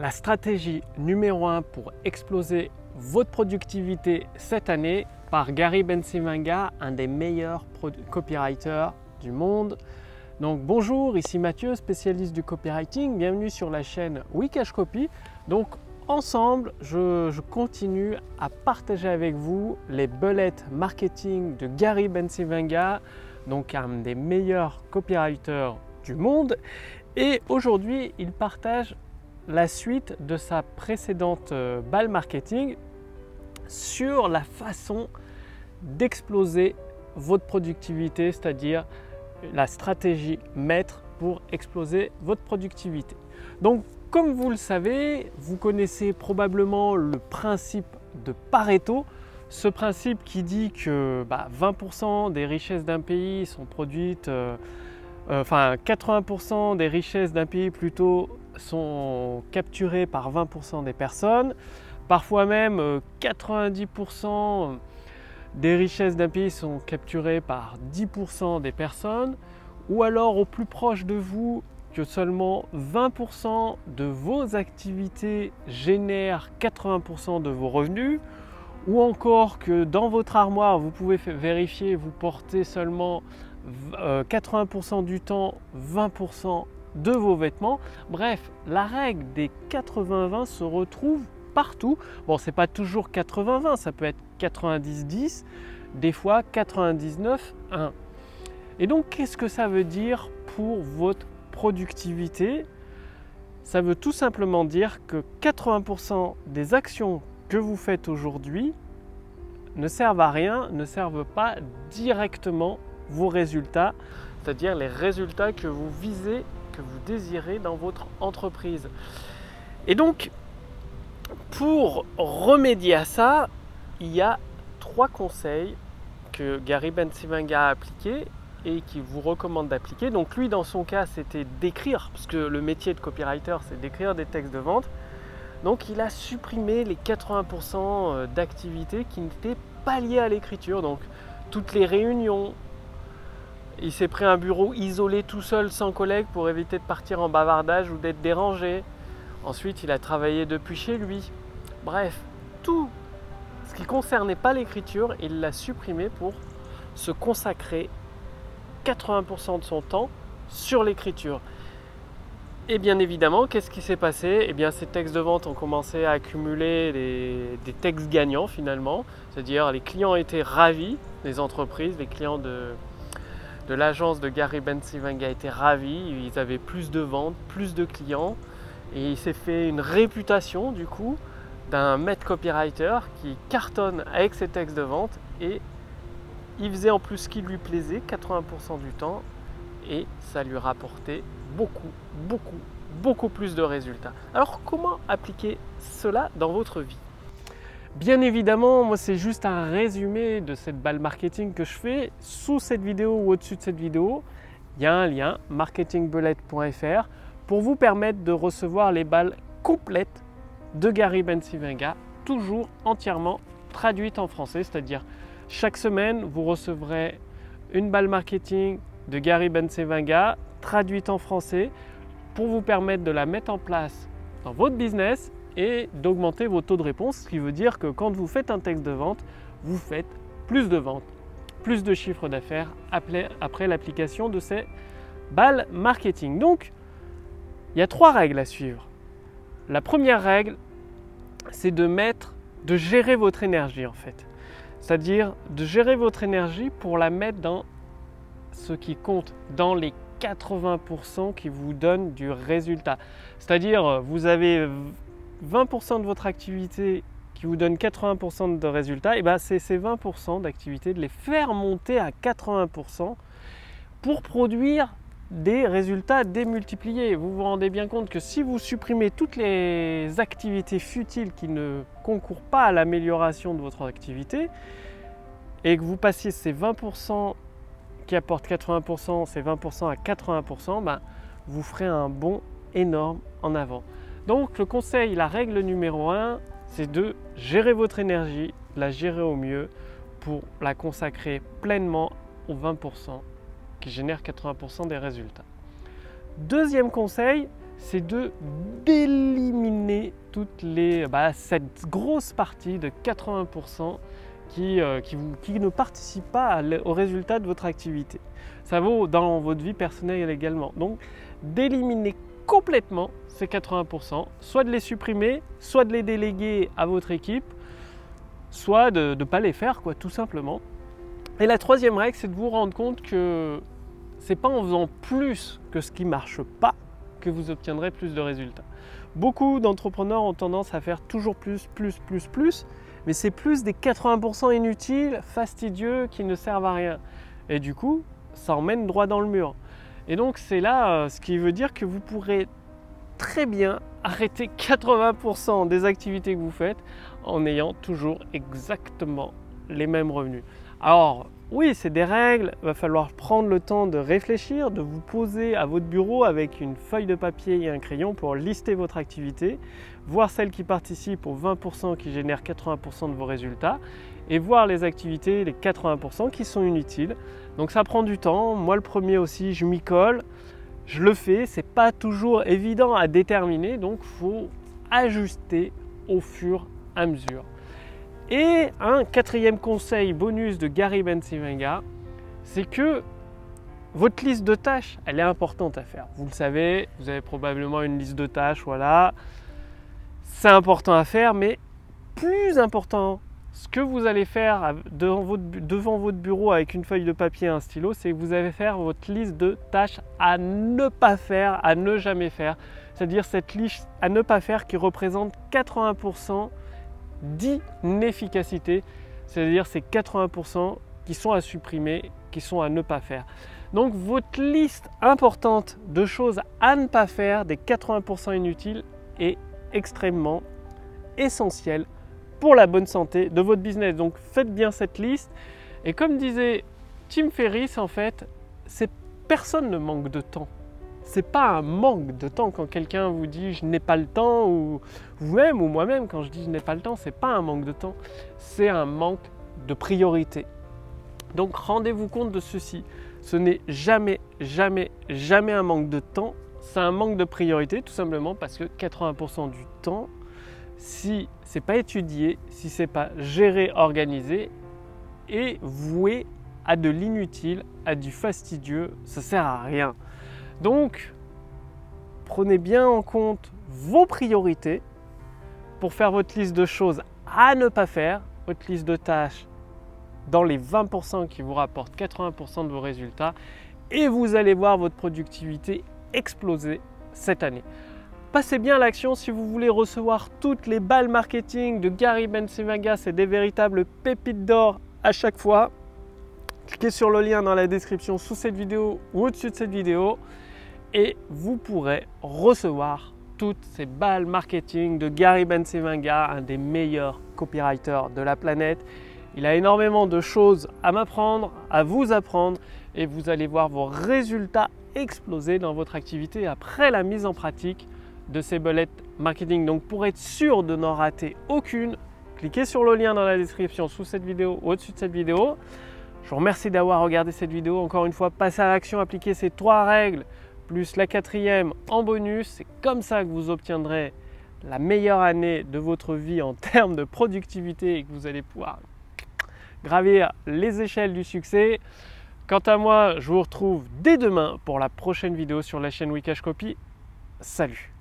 la stratégie numéro 1 pour exploser votre productivité cette année par Gary Bensimanga, un des meilleurs copywriters du monde. Donc bonjour, ici Mathieu, spécialiste du copywriting. Bienvenue sur la chaîne Wikash Copy. Donc ensemble, je, continue à partager avec vous les bullets marketing de Gary Bensimanga, donc un des meilleurs copywriters du monde. Et aujourd'hui, il partage la suite de sa précédente euh, balle marketing sur la façon d'exploser votre productivité, c'est-à-dire la stratégie maître pour exploser votre productivité. Donc, comme vous le savez, vous connaissez probablement le principe de Pareto, ce principe qui dit que 20% bah, des richesses d'un pays sont produites, euh, enfin 80% des richesses d'un pays plutôt sont capturées par 20% des personnes. Parfois même 90% euh, des richesses d'un pays sont capturées par 10% des personnes. Ou alors au plus proche de vous, que seulement 20% de vos activités génèrent 80% de vos revenus. Ou encore que dans votre armoire, vous pouvez vérifier, vous portez seulement 80% euh, du temps 20% de vos vêtements. Bref, la règle des 80-20 se retrouve partout. Bon, c'est pas toujours 80-20, ça peut être 90-10, des fois 99-1. Et donc, qu'est-ce que ça veut dire pour votre productivité? Ça veut tout simplement dire que 80% des actions que vous faites aujourd'hui ne servent à rien, ne servent pas directement vos résultats, c'est-à-dire les résultats que vous visez vous désirez dans votre entreprise. Et donc, pour remédier à ça, il y a trois conseils que Gary Bensimanga a appliqués et qui vous recommande d'appliquer. Donc lui, dans son cas, c'était d'écrire, parce que le métier de copywriter, c'est d'écrire des textes de vente. Donc il a supprimé les 80% euh, d'activités qui n'étaient pas liées à l'écriture. Donc toutes les réunions, il s'est pris un bureau isolé tout seul sans collègue pour éviter de partir en bavardage ou d'être dérangé. Ensuite, il a travaillé depuis chez lui. Bref, tout ce qui concernait pas l'écriture, il l'a supprimé pour se consacrer 80% de son temps sur l'écriture. Et bien évidemment, qu'est-ce qui s'est passé? Eh bien, ces textes de vente ont commencé à accumuler des textes gagnants finalement. C'est-à-dire, les clients étaient ravis, les entreprises, les clients de, de l'agence de Gary Bensivenga était ravi. Ils avaient plus de ventes, plus de clients. Et il s'est fait une réputation du coup d'un maître copywriter qui cartonne avec ses textes de vente et il faisait en plus ce qui lui plaisait 80% du temps et ça lui rapportait beaucoup, beaucoup, beaucoup plus de résultats. Alors comment appliquer cela dans votre vie? Bien évidemment, moi c'est juste un résumé de cette balle marketing que je fais. Sous cette vidéo ou au-dessus de cette vidéo, il y a un lien marketingbullet.fr pour vous permettre de recevoir les balles complètes de Gary Bensivenga, toujours entièrement traduites en français, c'est-à-dire chaque semaine vous recevrez une balle marketing de Gary Bensivenga traduite en français pour vous permettre de la mettre en place dans votre business et d'augmenter vos taux de réponse, ce qui veut dire que quand vous faites un texte de vente, vous faites plus de ventes, plus de chiffre d'affaires après l'application de ces balles marketing. Donc, il y a trois règles à suivre. La première règle, c'est de mettre, de gérer votre énergie en fait. C'est-à-dire de gérer votre énergie pour la mettre dans ce qui compte, dans les 80% qui vous donnent du résultat. C'est-à-dire, vous avez 20% de votre activité qui vous donne 80% de résultats, et ben c'est ces 20% d'activité de les faire monter à 80% pour produire des résultats démultipliés. Vous vous rendez bien compte que si vous supprimez toutes les activités futiles qui ne concourent pas à l'amélioration de votre activité et que vous passiez ces 20% qui apportent 80%, ces 20% à 80%, ben, vous ferez un bond énorme en avant. Donc le conseil, la règle numéro 1, c'est de gérer votre énergie, la gérer au mieux pour la consacrer pleinement aux 20% qui génèrent 80% des résultats. Deuxième conseil, c'est de d'éliminer toutes les bah, cette grosse partie de 80% qui, euh, qui, ne participe pas au résultat de votre activité. Ça vaut dans votre vie personnelle également. Donc d'éliminer complètement ces 80%, soit de les supprimer, soit de les déléguer à votre équipe, soit de ne pas les faire, quoi, tout simplement. Et la troisième règle, c'est de vous rendre compte que c'est pas en faisant plus que ce qui marche pas que vous obtiendrez plus de résultats. Beaucoup d'entrepreneurs ont tendance à faire toujours plus, plus, plus, plus, mais c'est plus des 80% inutiles, fastidieux, qui ne servent à rien. Et du coup, ça emmène droit dans le mur. Et donc c'est là euh, ce qui veut dire que vous pourrez très bien arrêter 80% des activités que vous faites en ayant toujours exactement les mêmes revenus. Alors, oui, c'est des règles, il va falloir prendre le temps de réfléchir, de vous poser à votre bureau avec une feuille de papier et un crayon pour lister votre activité, voir celles qui participent aux 20% qui génèrent 80% de vos résultats et voir les activités, les 80% qui sont inutiles. Donc ça prend du temps, moi le premier aussi, je m'y colle, je le fais, c'est pas toujours évident à déterminer, donc faut ajuster au fur et à mesure. Et un quatrième conseil bonus de Gary Bensivenga, c'est que votre liste de tâches, elle est importante à faire. Vous le savez, vous avez probablement une liste de tâches, voilà. C'est important à faire, mais plus important, ce que vous allez faire devant votre, bureau avec une feuille de papier et un stylo, c'est que vous allez faire votre liste de tâches à ne pas faire, à ne jamais faire. C'est-à-dire cette liste à ne pas faire qui représente 80% d'inefficacité, c'est-à-dire ces 80% qui sont à supprimer, qui sont à ne pas faire. Donc votre liste importante de choses à ne pas faire, des 80% inutiles, est extrêmement essentielle pour la bonne santé de votre business. Donc faites bien cette liste. Et comme disait Tim Ferriss, en fait, c'est personne ne manque de temps c'est pas un manque de temps quand quelqu'un vous dit je n'ai pas le temps ou vous-même ou moi-même quand je dis je n'ai pas le temps, c'est pas un manque de temps, c'est un manque de priorité. Donc rendez-vous compte de ceci, ce n'est jamais jamais jamais un manque de temps, c'est un manque de priorité tout simplement parce que 80% du temps si c'est pas étudié, si c'est pas géré, organisé est voué à de l'inutile, à du fastidieux, ça sert à rien. Donc, prenez bien en compte vos priorités pour faire votre liste de choses à ne pas faire, votre liste de tâches dans les 20% qui vous rapportent 80% de vos résultats et vous allez voir votre productivité exploser cette année. Passez bien l'action si vous voulez recevoir toutes les balles marketing de Gary Bensimaga, c'est des véritables pépites d'or à chaque fois. Cliquez sur le lien dans la description sous cette vidéo ou au-dessus de cette vidéo et vous pourrez recevoir toutes ces balles marketing de Gary Bensevinga, un des meilleurs copywriters de la planète. Il a énormément de choses à m'apprendre, à vous apprendre et vous allez voir vos résultats exploser dans votre activité après la mise en pratique de ces bullet marketing. Donc pour être sûr de n'en rater aucune, cliquez sur le lien dans la description sous cette vidéo ou au-dessus de cette vidéo. Je vous remercie d'avoir regardé cette vidéo. Encore une fois, passez à l'action, appliquez ces trois règles plus la quatrième en bonus. C'est comme ça que vous obtiendrez la meilleure année de votre vie en termes de productivité et que vous allez pouvoir gravir les échelles du succès. Quant à moi, je vous retrouve dès demain pour la prochaine vidéo sur la chaîne Wikash Copy. Salut